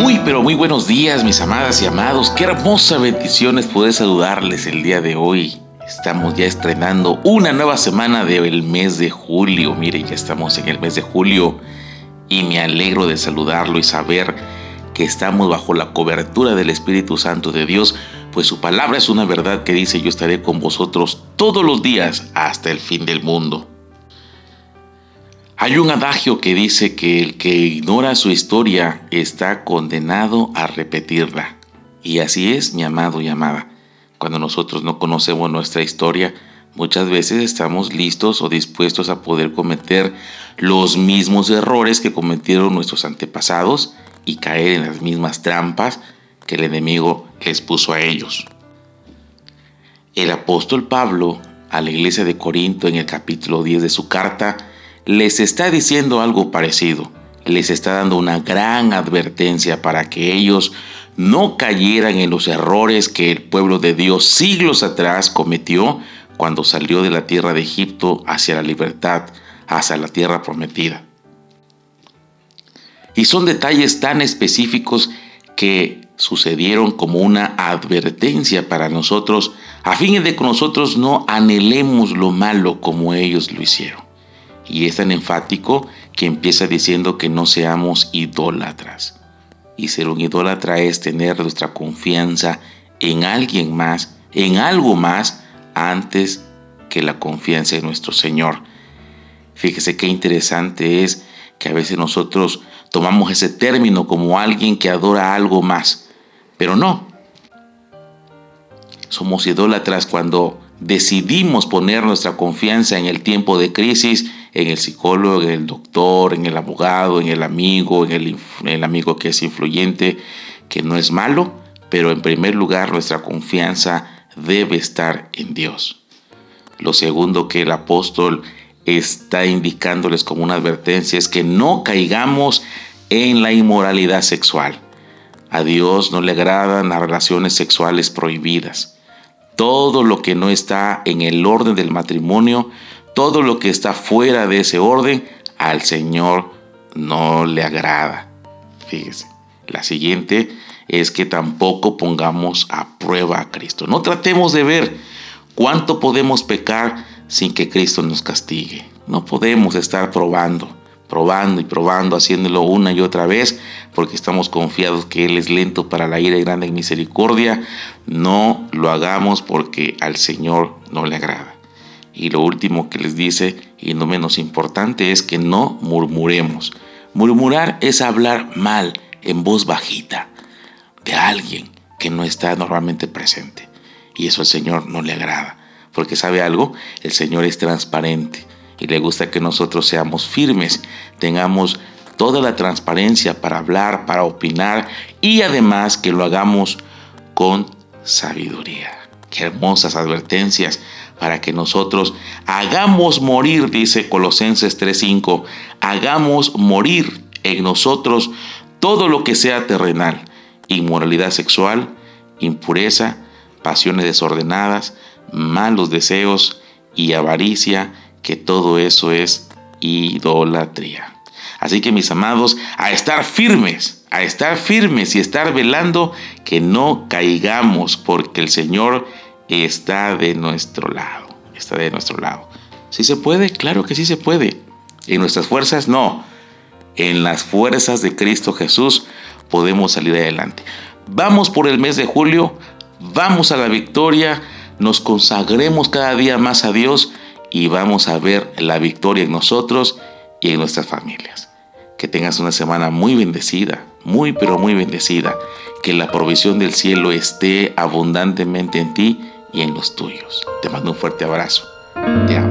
Muy, pero muy buenos días, mis amadas y amados. Qué hermosa bendición es poder saludarles el día de hoy. Estamos ya estrenando una nueva semana del mes de julio. Mire, ya estamos en el mes de julio y me alegro de saludarlo y saber que estamos bajo la cobertura del Espíritu Santo de Dios, pues su palabra es una verdad que dice yo estaré con vosotros todos los días hasta el fin del mundo. Hay un adagio que dice que el que ignora su historia está condenado a repetirla. Y así es, mi amado y amada. Cuando nosotros no conocemos nuestra historia, muchas veces estamos listos o dispuestos a poder cometer los mismos errores que cometieron nuestros antepasados y caer en las mismas trampas que el enemigo les puso a ellos. El apóstol Pablo a la iglesia de Corinto en el capítulo 10 de su carta les está diciendo algo parecido. Les está dando una gran advertencia para que ellos no cayeran en los errores que el pueblo de Dios siglos atrás cometió cuando salió de la tierra de Egipto hacia la libertad, hacia la tierra prometida. Y son detalles tan específicos que sucedieron como una advertencia para nosotros, a fin de que nosotros no anhelemos lo malo como ellos lo hicieron. Y es tan enfático que empieza diciendo que no seamos idólatras. Y ser un idólatra es tener nuestra confianza en alguien más, en algo más, antes que la confianza en nuestro Señor. Fíjese qué interesante es que a veces nosotros tomamos ese término como alguien que adora algo más, pero no. Somos idólatras cuando decidimos poner nuestra confianza en el tiempo de crisis en el psicólogo, en el doctor, en el abogado, en el amigo, en el, el amigo que es influyente, que no es malo, pero en primer lugar nuestra confianza debe estar en Dios. Lo segundo que el apóstol está indicándoles como una advertencia es que no caigamos en la inmoralidad sexual. A Dios no le agradan las relaciones sexuales prohibidas. Todo lo que no está en el orden del matrimonio todo lo que está fuera de ese orden al Señor no le agrada. Fíjese. La siguiente es que tampoco pongamos a prueba a Cristo. No tratemos de ver cuánto podemos pecar sin que Cristo nos castigue. No podemos estar probando, probando y probando, haciéndolo una y otra vez, porque estamos confiados que Él es lento para la ira y grande en misericordia. No lo hagamos porque al Señor no le agrada. Y lo último que les dice, y no menos importante, es que no murmuremos. Murmurar es hablar mal, en voz bajita, de alguien que no está normalmente presente. Y eso al Señor no le agrada. Porque sabe algo, el Señor es transparente y le gusta que nosotros seamos firmes, tengamos toda la transparencia para hablar, para opinar y además que lo hagamos con sabiduría. Qué hermosas advertencias para que nosotros hagamos morir, dice Colosenses 3:5, hagamos morir en nosotros todo lo que sea terrenal, inmoralidad sexual, impureza, pasiones desordenadas, malos deseos y avaricia, que todo eso es idolatría. Así que mis amados, a estar firmes, a estar firmes y estar velando que no caigamos, porque el Señor está de nuestro lado. Está de nuestro lado. ¿Sí se puede? Claro que sí se puede. ¿En nuestras fuerzas? No. En las fuerzas de Cristo Jesús podemos salir adelante. Vamos por el mes de julio, vamos a la victoria, nos consagremos cada día más a Dios y vamos a ver la victoria en nosotros y en nuestras familias. Que tengas una semana muy bendecida, muy pero muy bendecida. Que la provisión del cielo esté abundantemente en ti y en los tuyos. Te mando un fuerte abrazo. Te